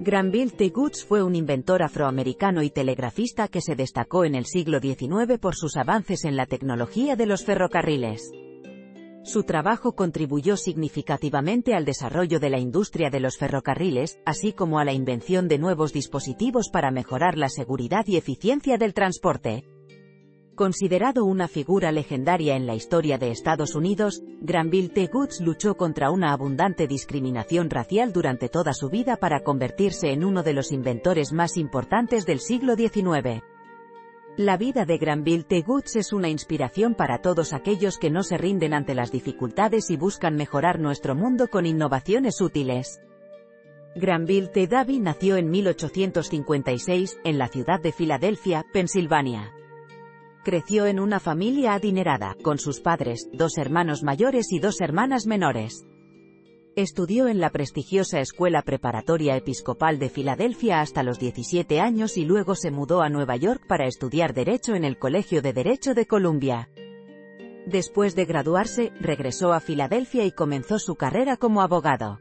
Granville T. Goods fue un inventor afroamericano y telegrafista que se destacó en el siglo XIX por sus avances en la tecnología de los ferrocarriles. Su trabajo contribuyó significativamente al desarrollo de la industria de los ferrocarriles, así como a la invención de nuevos dispositivos para mejorar la seguridad y eficiencia del transporte. Considerado una figura legendaria en la historia de Estados Unidos, Granville T. Goods luchó contra una abundante discriminación racial durante toda su vida para convertirse en uno de los inventores más importantes del siglo XIX. La vida de Granville T. Goods es una inspiración para todos aquellos que no se rinden ante las dificultades y buscan mejorar nuestro mundo con innovaciones útiles. Granville T. Davy nació en 1856, en la ciudad de Filadelfia, Pensilvania. Creció en una familia adinerada, con sus padres, dos hermanos mayores y dos hermanas menores. Estudió en la prestigiosa Escuela Preparatoria Episcopal de Filadelfia hasta los 17 años y luego se mudó a Nueva York para estudiar Derecho en el Colegio de Derecho de Columbia. Después de graduarse, regresó a Filadelfia y comenzó su carrera como abogado.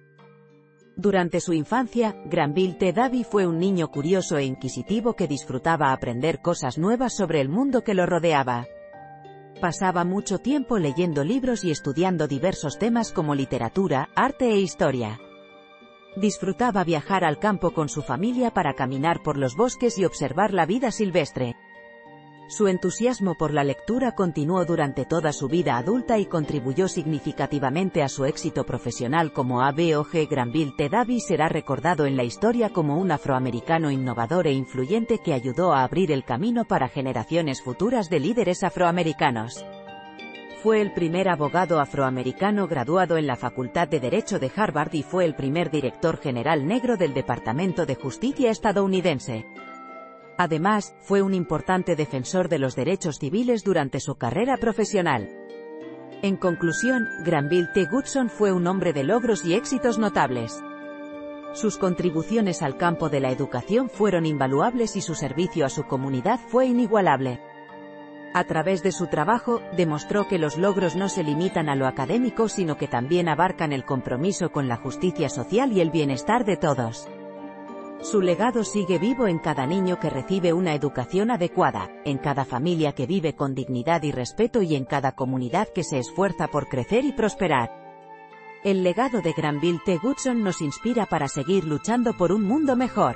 Durante su infancia, Granville T. Davy fue un niño curioso e inquisitivo que disfrutaba aprender cosas nuevas sobre el mundo que lo rodeaba. Pasaba mucho tiempo leyendo libros y estudiando diversos temas como literatura, arte e historia. Disfrutaba viajar al campo con su familia para caminar por los bosques y observar la vida silvestre. Su entusiasmo por la lectura continuó durante toda su vida adulta y contribuyó significativamente a su éxito profesional como ABOG Granville T. Davy será recordado en la historia como un afroamericano innovador e influyente que ayudó a abrir el camino para generaciones futuras de líderes afroamericanos. Fue el primer abogado afroamericano graduado en la Facultad de Derecho de Harvard y fue el primer director general negro del Departamento de Justicia estadounidense. Además, fue un importante defensor de los derechos civiles durante su carrera profesional. En conclusión, Granville T. Goodson fue un hombre de logros y éxitos notables. Sus contribuciones al campo de la educación fueron invaluables y su servicio a su comunidad fue inigualable. A través de su trabajo, demostró que los logros no se limitan a lo académico sino que también abarcan el compromiso con la justicia social y el bienestar de todos. Su legado sigue vivo en cada niño que recibe una educación adecuada, en cada familia que vive con dignidad y respeto y en cada comunidad que se esfuerza por crecer y prosperar. El legado de Granville T. Goodson nos inspira para seguir luchando por un mundo mejor.